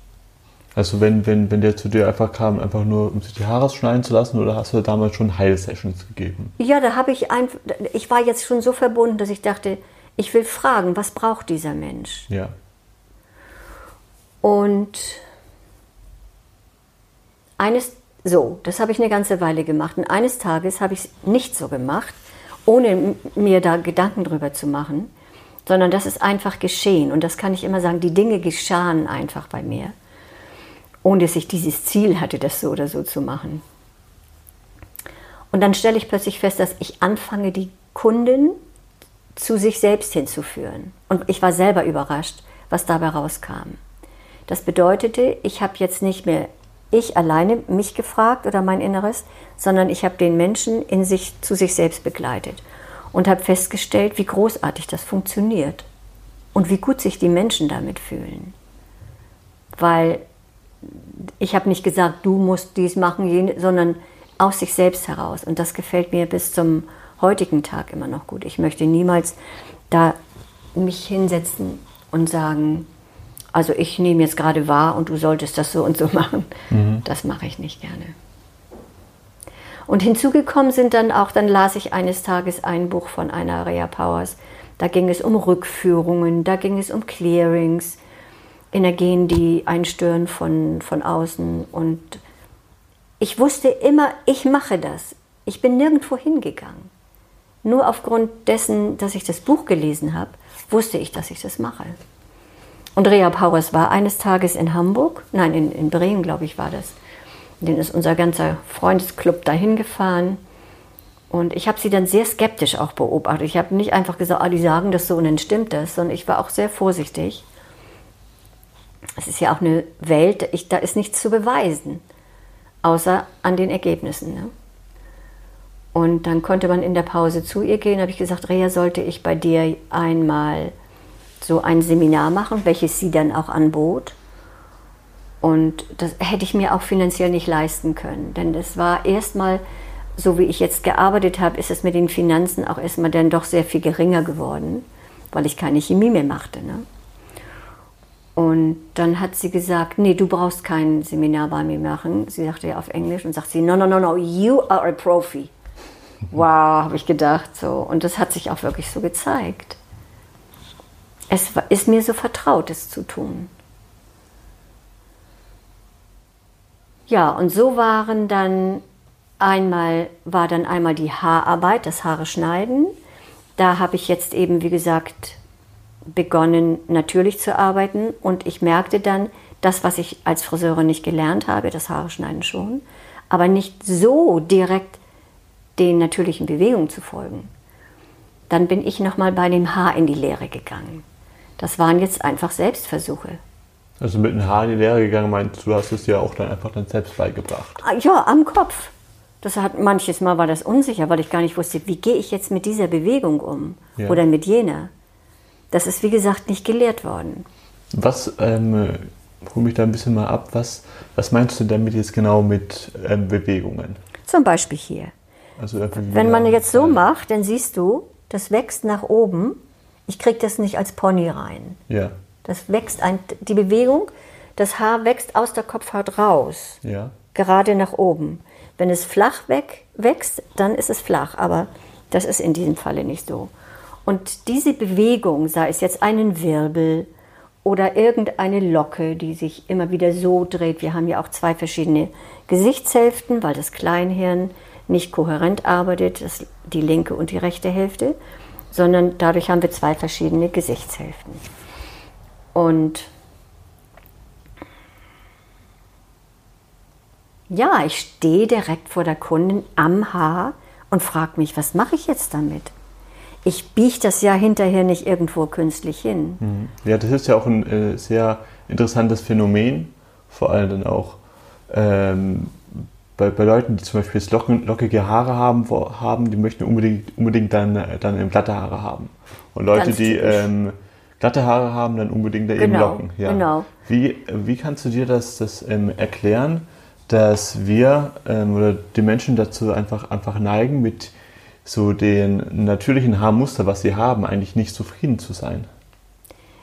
Speaker 2: Also wenn, wenn, wenn der zu dir einfach kam, einfach nur um sich die Haare schneiden zu lassen oder hast du damals schon Heilsessions gegeben?
Speaker 1: Ja, da habe ich einfach, ich war jetzt schon so verbunden, dass ich dachte, ich will fragen, was braucht dieser Mensch?
Speaker 2: Ja.
Speaker 1: Und eines, so, das habe ich eine ganze Weile gemacht. Und eines Tages habe ich es nicht so gemacht, ohne mir da Gedanken drüber zu machen, sondern das ist einfach geschehen. Und das kann ich immer sagen, die Dinge geschahen einfach bei mir, ohne dass ich dieses Ziel hatte, das so oder so zu machen. Und dann stelle ich plötzlich fest, dass ich anfange, die Kunden zu sich selbst hinzuführen. Und ich war selber überrascht, was dabei rauskam. Das bedeutete, ich habe jetzt nicht mehr ich alleine mich gefragt oder mein Inneres, sondern ich habe den Menschen in sich zu sich selbst begleitet und habe festgestellt, wie großartig das funktioniert und wie gut sich die Menschen damit fühlen. Weil ich habe nicht gesagt, du musst dies machen, sondern aus sich selbst heraus. Und das gefällt mir bis zum heutigen Tag immer noch gut. Ich möchte niemals da mich hinsetzen und sagen, also ich nehme jetzt gerade wahr und du solltest das so und so machen. Mhm. Das mache ich nicht gerne. Und hinzugekommen sind dann auch, dann las ich eines Tages ein Buch von einer Rea Powers. Da ging es um Rückführungen, da ging es um Clearings, Energien, die einstören von, von außen. Und ich wusste immer, ich mache das. Ich bin nirgendwo hingegangen. Nur aufgrund dessen, dass ich das Buch gelesen habe, wusste ich, dass ich das mache. Und Rea Powers war eines Tages in Hamburg, nein, in, in Bremen, glaube ich, war das. Den ist unser ganzer Freundesclub dahin gefahren. Und ich habe sie dann sehr skeptisch auch beobachtet. Ich habe nicht einfach gesagt, ah, die sagen das so und dann stimmt das, sondern ich war auch sehr vorsichtig. Es ist ja auch eine Welt, ich, da ist nichts zu beweisen, außer an den Ergebnissen. Ne? Und dann konnte man in der Pause zu ihr gehen, habe ich gesagt, Rea, sollte ich bei dir einmal so ein Seminar machen, welches sie dann auch anbot. Und das hätte ich mir auch finanziell nicht leisten können, denn es war erstmal, so wie ich jetzt gearbeitet habe, ist es mit den Finanzen auch erstmal dann doch sehr viel geringer geworden, weil ich keine Chemie mehr machte. Ne? Und dann hat sie gesagt, nee, du brauchst kein Seminar bei mir machen. Sie sagte ja auf Englisch und sagt sie, no, no, no, no, you are a profi. Wow, habe ich gedacht so. Und das hat sich auch wirklich so gezeigt es ist mir so vertraut, es zu tun. Ja, und so waren dann einmal, war dann einmal die Haararbeit, das Haare schneiden. Da habe ich jetzt eben, wie gesagt, begonnen, natürlich zu arbeiten. Und ich merkte dann, das, was ich als Friseurin nicht gelernt habe, das Haare schneiden schon, aber nicht so direkt den natürlichen Bewegungen zu folgen. Dann bin ich nochmal bei dem Haar in die Lehre gegangen. Das waren jetzt einfach Selbstversuche.
Speaker 2: Also mit einem Haar in die Lehre gegangen, meinst du, hast es ja auch dann einfach dann selbst beigebracht?
Speaker 1: Ah, ja, am Kopf. Das hat manches Mal war das unsicher, weil ich gar nicht wusste, wie gehe ich jetzt mit dieser Bewegung um ja. oder mit jener. Das ist wie gesagt nicht gelehrt worden.
Speaker 2: Was, ähm, hol mich da ein bisschen mal ab, was, was meinst du damit jetzt genau mit ähm, Bewegungen?
Speaker 1: Zum Beispiel hier. Also Wenn man jetzt so macht, dann siehst du, das wächst nach oben ich kriege das nicht als Pony rein.
Speaker 2: Ja.
Speaker 1: Das wächst ein, die Bewegung, das Haar wächst aus der Kopfhaut raus.
Speaker 2: Ja.
Speaker 1: Gerade nach oben. Wenn es flach weg, wächst, dann ist es flach, aber das ist in diesem Falle nicht so. Und diese Bewegung, sei es jetzt einen Wirbel oder irgendeine Locke, die sich immer wieder so dreht, wir haben ja auch zwei verschiedene Gesichtshälften, weil das Kleinhirn nicht kohärent arbeitet, das, die linke und die rechte Hälfte sondern dadurch haben wir zwei verschiedene Gesichtshälften. Und Ja, ich stehe direkt vor der Kundin am Haar und frage mich, was mache ich jetzt damit? Ich biege das ja hinterher nicht irgendwo künstlich hin.
Speaker 2: Mhm. Ja, das ist ja auch ein äh, sehr interessantes Phänomen, vor allem dann auch ähm, bei, bei, Leuten, die zum Beispiel jetzt lockige Haare haben, haben, die möchten unbedingt, unbedingt dann, dann glatte Haare haben. Und Leute, Ganz die ähm, glatte Haare haben, dann unbedingt da genau, eben Locken. Ja. Genau. Wie, wie kannst du dir das, das ähm, erklären, dass wir ähm, oder die Menschen dazu einfach, einfach neigen, mit so den natürlichen Haarmuster, was sie haben, eigentlich nicht zufrieden zu sein?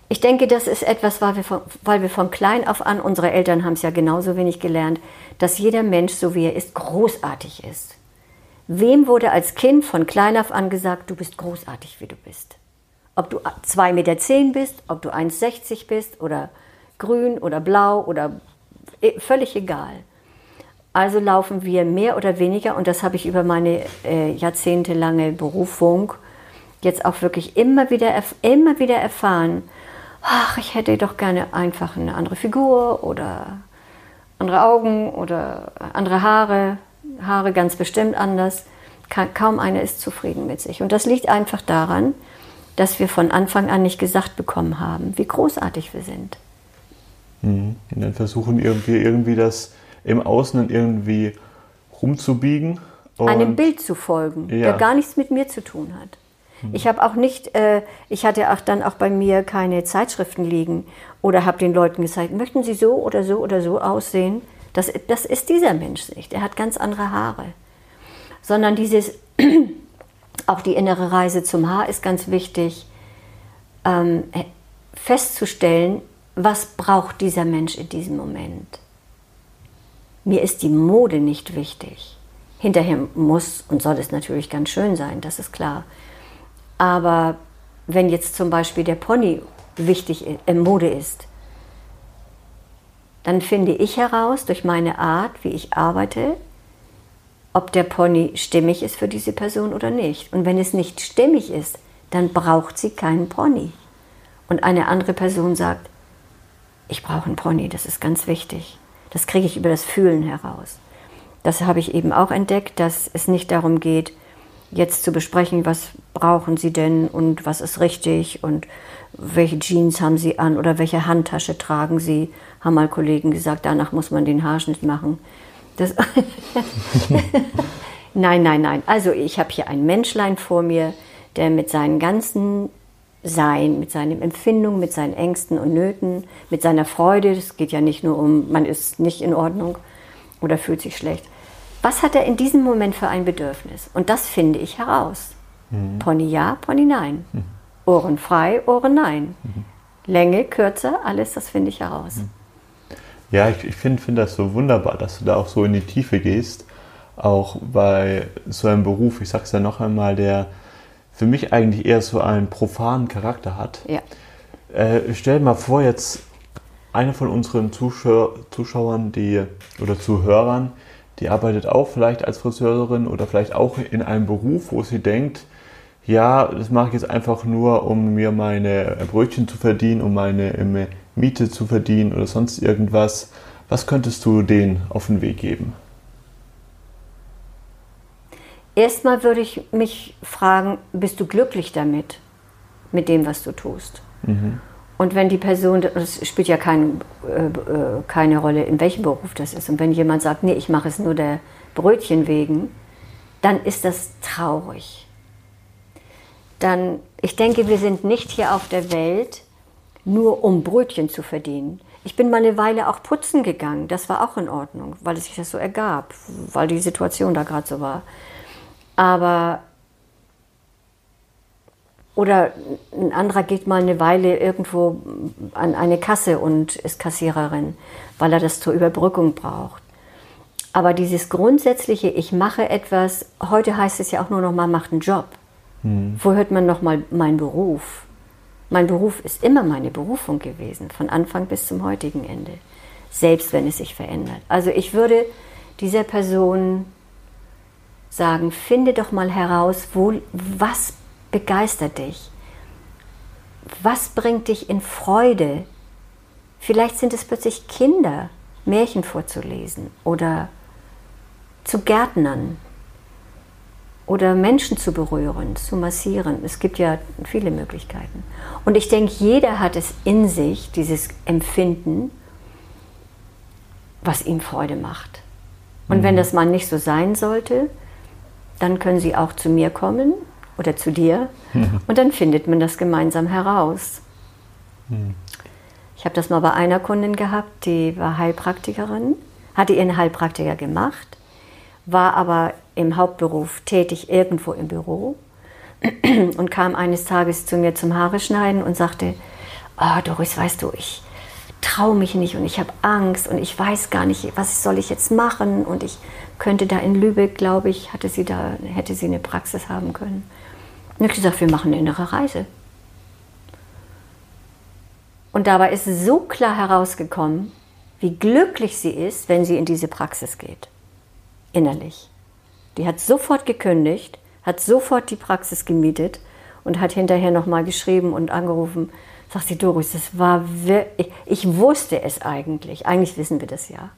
Speaker 1: Ich denke, das ist etwas, weil wir, von, weil wir von klein auf an, unsere Eltern haben es ja genauso wenig gelernt, dass jeder Mensch, so wie er ist, großartig ist. Wem wurde als Kind von klein auf an gesagt, du bist großartig, wie du bist? Ob du 2,10 Meter bist, ob du 1,60 bist oder grün oder blau oder eh, völlig egal. Also laufen wir mehr oder weniger, und das habe ich über meine äh, jahrzehntelange Berufung jetzt auch wirklich immer wieder, immer wieder erfahren, ach, ich hätte doch gerne einfach eine andere Figur oder andere Augen oder andere Haare, Haare ganz bestimmt anders. Kaum einer ist zufrieden mit sich. Und das liegt einfach daran, dass wir von Anfang an nicht gesagt bekommen haben, wie großartig wir sind.
Speaker 2: Mhm. Und dann versuchen irgendwie, irgendwie das im Außen irgendwie rumzubiegen.
Speaker 1: Einem Bild zu folgen, ja. der gar nichts mit mir zu tun hat. Ich habe auch nicht, äh, ich hatte auch dann auch bei mir keine Zeitschriften liegen oder habe den Leuten gesagt, möchten Sie so oder so oder so aussehen? Das, das ist dieser Mensch nicht. Er hat ganz andere Haare. Sondern dieses, auch die innere Reise zum Haar ist ganz wichtig, ähm, festzustellen, was braucht dieser Mensch in diesem Moment. Mir ist die Mode nicht wichtig. Hinterher muss und soll es natürlich ganz schön sein, das ist klar. Aber wenn jetzt zum Beispiel der Pony wichtig äh, Mode ist, dann finde ich heraus durch meine Art, wie ich arbeite, ob der Pony stimmig ist für diese Person oder nicht. Und wenn es nicht stimmig ist, dann braucht sie keinen Pony. Und eine andere Person sagt, ich brauche einen Pony, das ist ganz wichtig. Das kriege ich über das Fühlen heraus. Das habe ich eben auch entdeckt, dass es nicht darum geht, jetzt zu besprechen, was brauchen Sie denn und was ist richtig und welche Jeans haben Sie an oder welche Handtasche tragen Sie, haben mal Kollegen gesagt, danach muss man den Haarschnitt machen. Nein, nein, nein. Also ich habe hier ein Menschlein vor mir, der mit seinen ganzen Sein, mit seinen Empfindungen, mit seinen Ängsten und Nöten, mit seiner Freude, es geht ja nicht nur um, man ist nicht in Ordnung oder fühlt sich schlecht, was hat er in diesem Moment für ein Bedürfnis? Und das finde ich heraus. Mhm. Pony ja, Pony nein. Mhm. Ohren frei, Ohren nein. Mhm. Länge, Kürze, alles, das finde ich heraus. Mhm.
Speaker 2: Ja, ich, ich finde find das so wunderbar, dass du da auch so in die Tiefe gehst. Auch bei so einem Beruf, ich sage es ja noch einmal, der für mich eigentlich eher so einen profanen Charakter hat. Ja. Äh, stell dir mal vor, jetzt eine von unseren Zuschau Zuschauern die, oder Zuhörern, die arbeitet auch vielleicht als Friseurin oder vielleicht auch in einem Beruf, wo sie denkt, ja, das mache ich jetzt einfach nur, um mir meine Brötchen zu verdienen, um meine ähm, Miete zu verdienen oder sonst irgendwas. Was könntest du denen auf den Weg geben?
Speaker 1: Erstmal würde ich mich fragen, bist du glücklich damit, mit dem, was du tust? Mhm. Und wenn die Person, das spielt ja kein, äh, keine Rolle, in welchem Beruf das ist, und wenn jemand sagt, nee, ich mache es nur der Brötchen wegen, dann ist das traurig. Dann, ich denke, wir sind nicht hier auf der Welt, nur um Brötchen zu verdienen. Ich bin mal eine Weile auch putzen gegangen, das war auch in Ordnung, weil es sich das so ergab, weil die Situation da gerade so war. Aber oder ein anderer geht mal eine Weile irgendwo an eine Kasse und ist Kassiererin, weil er das zur Überbrückung braucht. Aber dieses grundsätzliche, ich mache etwas, heute heißt es ja auch nur noch mal, macht einen Job. Mhm. Wo hört man noch mal mein Beruf? Mein Beruf ist immer meine Berufung gewesen, von Anfang bis zum heutigen Ende, selbst wenn es sich verändert. Also ich würde dieser Person sagen, finde doch mal heraus, wo, was begeistert dich? Was bringt dich in Freude? Vielleicht sind es plötzlich Kinder, Märchen vorzulesen oder zu Gärtnern oder Menschen zu berühren, zu massieren. Es gibt ja viele Möglichkeiten. Und ich denke, jeder hat es in sich, dieses Empfinden, was ihm Freude macht. Und mhm. wenn das mal nicht so sein sollte, dann können sie auch zu mir kommen oder zu dir mhm. und dann findet man das gemeinsam heraus. Mhm. Ich habe das mal bei einer Kundin gehabt, die war Heilpraktikerin, hatte ihren Heilpraktiker gemacht, war aber im Hauptberuf tätig irgendwo im Büro und kam eines Tages zu mir zum Haare schneiden und sagte, oh, Doris, weißt du, ich traue mich nicht und ich habe Angst und ich weiß gar nicht, was soll ich jetzt machen und ich könnte da in Lübeck, glaube ich, hatte sie da, hätte sie eine Praxis haben können. Und ich gesagt, wir machen eine innere Reise. Und dabei ist so klar herausgekommen, wie glücklich sie ist, wenn sie in diese Praxis geht. Innerlich. Die hat sofort gekündigt, hat sofort die Praxis gemietet und hat hinterher nochmal geschrieben und angerufen. Sagt sie, Doris, das war wirklich, ich wusste es eigentlich. Eigentlich wissen wir das ja.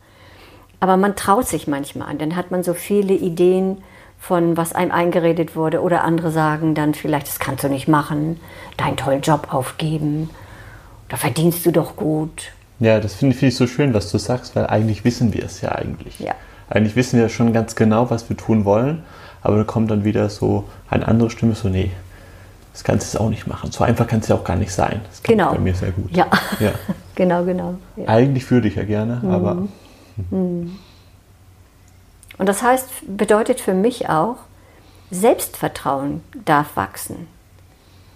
Speaker 1: Aber man traut sich manchmal an. Dann hat man so viele Ideen von, was einem eingeredet wurde. Oder andere sagen dann vielleicht, das kannst du nicht machen, deinen tollen Job aufgeben da verdienst du doch gut.
Speaker 2: Ja, das finde find ich so schön, was du sagst, weil eigentlich wissen wir es ja eigentlich. Ja. Eigentlich wissen wir schon ganz genau, was wir tun wollen, aber da kommt dann wieder so eine andere Stimme, so, nee, das kannst du auch nicht machen. So einfach kann es ja auch gar nicht sein. Das
Speaker 1: genau.
Speaker 2: bei mir sehr gut.
Speaker 1: Ja, ja. genau, genau.
Speaker 2: Ja. Eigentlich würde ich ja gerne, mhm. aber...
Speaker 1: Mhm. Und das heißt, bedeutet für mich auch, Selbstvertrauen darf wachsen.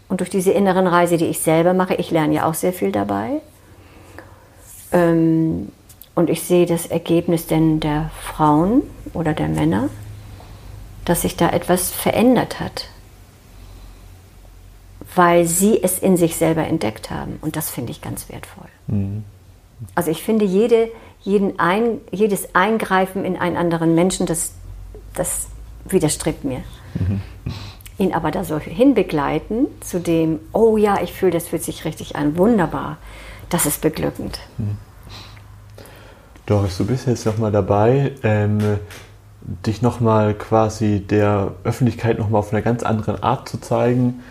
Speaker 1: Und durch diese inneren Reise, die ich selber mache, ich lerne ja auch sehr viel dabei. Ähm, und ich sehe das Ergebnis denn der Frauen oder der Männer, dass sich da etwas verändert hat, weil sie es in sich selber entdeckt haben. Und das finde ich ganz wertvoll. Mhm. Also ich finde, jede, jeden ein, jedes Eingreifen in einen anderen Menschen, das, das widerstrebt mir. Mhm ihn aber da so hinbegleiten zu dem, oh ja, ich fühle, das fühlt sich richtig an, wunderbar, das ist beglückend. Hm.
Speaker 2: Doris, du bist jetzt nochmal dabei, ähm, dich nochmal quasi der Öffentlichkeit nochmal auf eine ganz andere Art zu zeigen.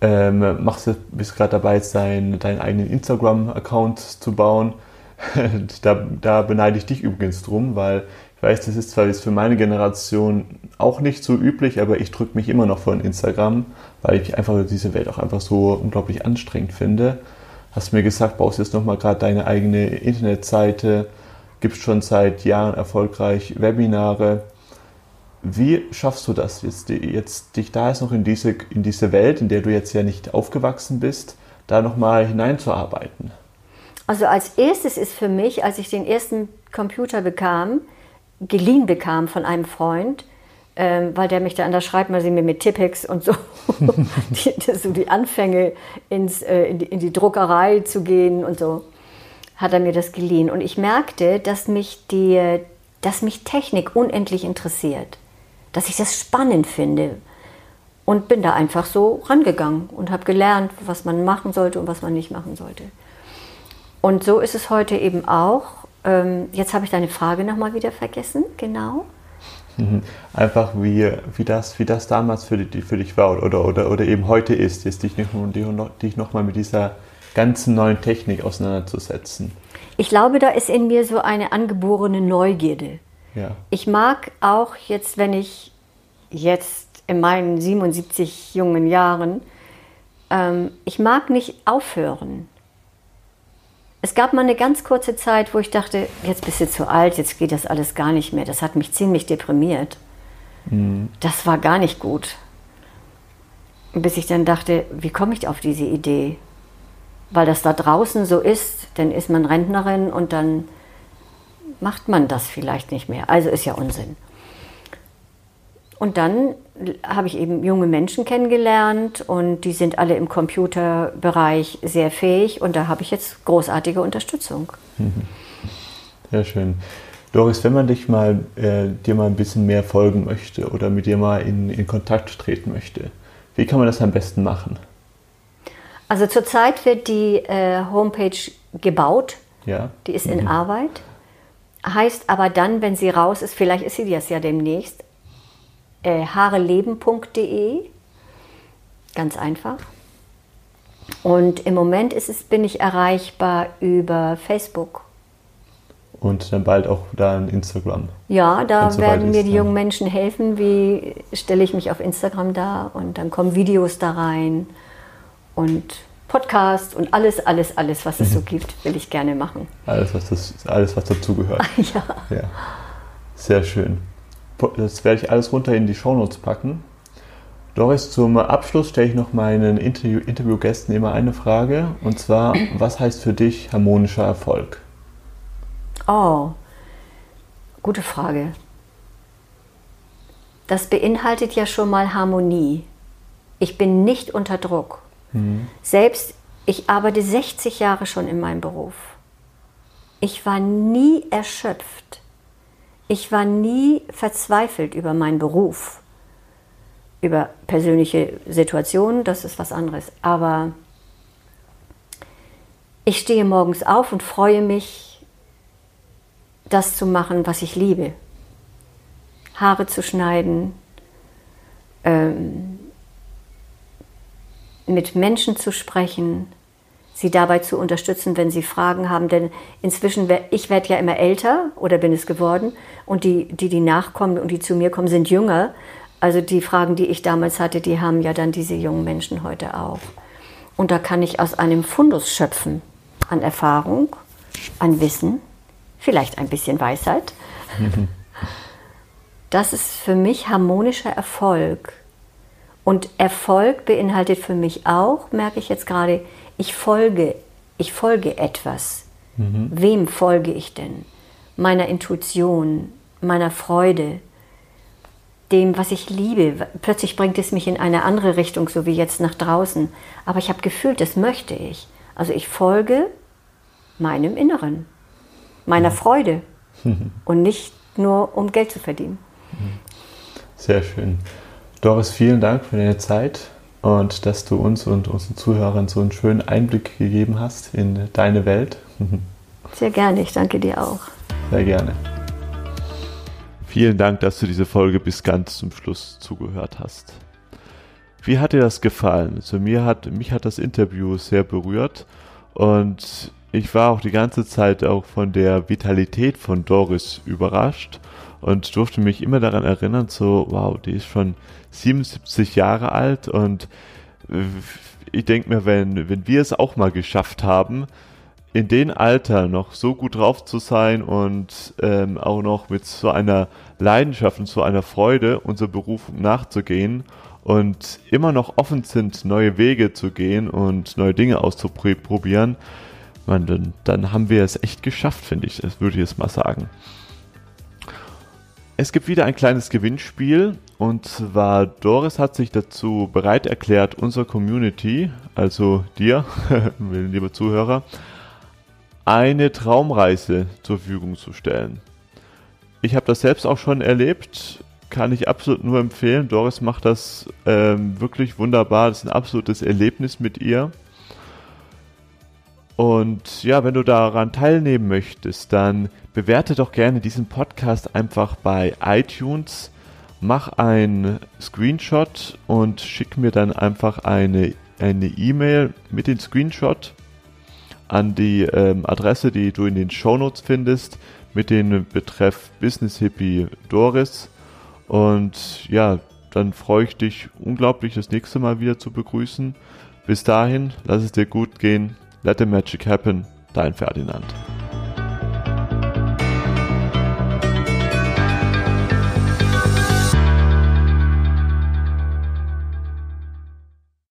Speaker 2: Ähm, machst du, bist gerade dabei, dein, deinen eigenen Instagram-Account zu bauen. da, da beneide ich dich übrigens drum, weil ich weiß, das ist zwar jetzt für meine Generation auch nicht so üblich, aber ich drücke mich immer noch von Instagram, weil ich einfach diese Welt auch einfach so unglaublich anstrengend finde. Hast mir gesagt, baust jetzt nochmal gerade deine eigene Internetseite, gibst schon seit Jahren erfolgreich Webinare. Wie schaffst du das jetzt, jetzt dich da jetzt noch in diese, in diese Welt, in der du jetzt ja nicht aufgewachsen bist, da nochmal hineinzuarbeiten?
Speaker 1: Also als erstes ist für mich, als ich den ersten Computer bekam, geliehen bekam von einem Freund, ähm, weil der mich da an der Schreibmaschine mit Tippex und so, die, so die Anfänge ins, äh, in, die, in, die, Druckerei zu gehen und so, hat er mir das geliehen. Und ich merkte, dass mich, die, dass mich Technik unendlich interessiert, dass ich das spannend finde. Und bin da einfach so rangegangen und habe gelernt, was man machen sollte und was man nicht machen sollte. Und so ist es heute eben auch. Ähm, jetzt habe ich deine Frage nochmal wieder vergessen, genau.
Speaker 2: Mhm. Einfach wie, wie, das, wie das damals für, die, für dich war oder, oder, oder eben heute ist, ist dich, nicht, dich nochmal mit dieser ganzen neuen Technik auseinanderzusetzen.
Speaker 1: Ich glaube, da ist in mir so eine angeborene Neugierde. Ja. Ich mag auch jetzt, wenn ich jetzt in meinen 77 jungen Jahren, ähm, ich mag nicht aufhören es gab mal eine ganz kurze Zeit, wo ich dachte, jetzt bist du zu alt, jetzt geht das alles gar nicht mehr. Das hat mich ziemlich deprimiert. Mhm. Das war gar nicht gut. Bis ich dann dachte, wie komme ich auf diese Idee? Weil das da draußen so ist, dann ist man Rentnerin und dann macht man das vielleicht nicht mehr. Also ist ja Unsinn. Und dann habe ich eben junge Menschen kennengelernt und die sind alle im Computerbereich sehr fähig und da habe ich jetzt großartige Unterstützung.
Speaker 2: Sehr schön. Doris, wenn man dich mal, äh, dir mal ein bisschen mehr folgen möchte oder mit dir mal in, in Kontakt treten möchte, wie kann man das am besten machen?
Speaker 1: Also zurzeit wird die äh, Homepage gebaut.
Speaker 2: Ja.
Speaker 1: Die ist in mhm. Arbeit. heißt aber dann, wenn sie raus ist, vielleicht ist sie das ja demnächst, äh, haareleben.de. Ganz einfach. Und im Moment ist es, bin ich erreichbar über Facebook.
Speaker 2: Und dann bald auch da in Instagram.
Speaker 1: Ja, da werden mir die jungen Menschen helfen, wie stelle ich mich auf Instagram dar und dann kommen Videos da rein und Podcast und alles, alles, alles, was es so gibt, will ich gerne machen.
Speaker 2: Alles, was, das, alles, was dazugehört.
Speaker 1: ja.
Speaker 2: ja. Sehr schön. Das werde ich alles runter in die Shownotes packen. Doris, zum Abschluss stelle ich noch meinen Interview Interviewgästen immer eine Frage. Und zwar, was heißt für dich harmonischer Erfolg?
Speaker 1: Oh, gute Frage. Das beinhaltet ja schon mal Harmonie. Ich bin nicht unter Druck. Mhm. Selbst ich arbeite 60 Jahre schon in meinem Beruf. Ich war nie erschöpft. Ich war nie verzweifelt über meinen Beruf über persönliche Situationen, das ist was anderes. Aber ich stehe morgens auf und freue mich, das zu machen, was ich liebe. Haare zu schneiden, ähm, mit Menschen zu sprechen, sie dabei zu unterstützen, wenn sie Fragen haben. Denn inzwischen, ich werde ja immer älter oder bin es geworden und die, die, die nachkommen und die zu mir kommen, sind jünger. Also die Fragen, die ich damals hatte, die haben ja dann diese jungen Menschen heute auch. Und da kann ich aus einem Fundus schöpfen an Erfahrung, an Wissen, vielleicht ein bisschen Weisheit. Das ist für mich harmonischer Erfolg. Und Erfolg beinhaltet für mich auch, merke ich jetzt gerade, ich folge, ich folge etwas. Mhm. Wem folge ich denn? Meiner Intuition, meiner Freude, dem, was ich liebe. Plötzlich bringt es mich in eine andere Richtung, so wie jetzt nach draußen. Aber ich habe gefühlt, das möchte ich. Also ich folge meinem Inneren, meiner Freude und nicht nur um Geld zu verdienen.
Speaker 2: Sehr schön. Doris, vielen Dank für deine Zeit und dass du uns und unseren Zuhörern so einen schönen Einblick gegeben hast in deine Welt.
Speaker 1: Sehr gerne, ich danke dir auch.
Speaker 2: Sehr gerne. Vielen Dank, dass du diese Folge bis ganz zum Schluss zugehört hast. Wie hat dir das gefallen? Also mir hat, mich hat das Interview sehr berührt und ich war auch die ganze Zeit auch von der Vitalität von Doris überrascht und durfte mich immer daran erinnern, so, wow, die ist schon 77 Jahre alt und ich denke mir, wenn, wenn wir es auch mal geschafft haben, in dem Alter noch so gut drauf zu sein und ähm, auch noch mit so einer Leidenschaft und so einer Freude unserer Berufung nachzugehen und immer noch offen sind, neue Wege zu gehen und neue Dinge auszuprobieren, man, dann, dann haben wir es echt geschafft, finde ich, das würde ich jetzt mal sagen. Es gibt wieder ein kleines Gewinnspiel und zwar Doris hat sich dazu bereit erklärt, unserer Community, also dir, lieber Zuhörer, eine Traumreise zur Verfügung zu stellen. Ich habe das selbst auch schon erlebt, kann ich absolut nur empfehlen. Doris macht das ähm, wirklich wunderbar. Das ist ein absolutes Erlebnis mit ihr. Und ja, wenn du daran teilnehmen möchtest, dann bewerte doch gerne diesen Podcast einfach bei iTunes. Mach einen Screenshot und schick mir dann einfach eine E-Mail mit dem Screenshot an die ähm, Adresse, die du in den Shownotes findest, mit dem Betreff Business Hippie Doris. Und ja, dann freue ich dich unglaublich, das nächste Mal wieder zu begrüßen. Bis dahin, lass es dir gut gehen. Let the magic happen. Dein Ferdinand.